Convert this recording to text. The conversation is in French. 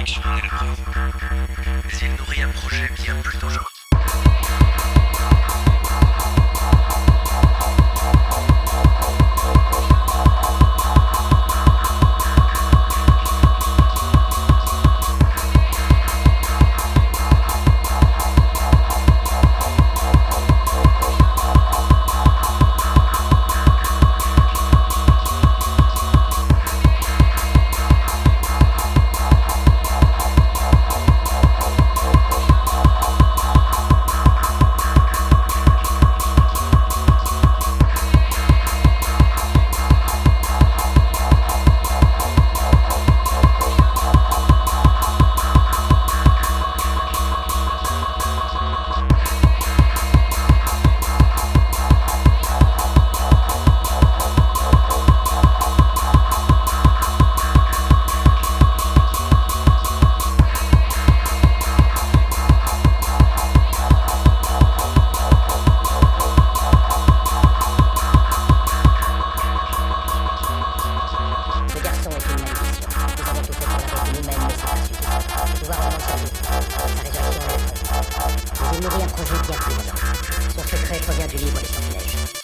Mais il nourrit un projet bien plus dangereux. nourrit un projet qui a plus Son secret provient du livre des sortilèges.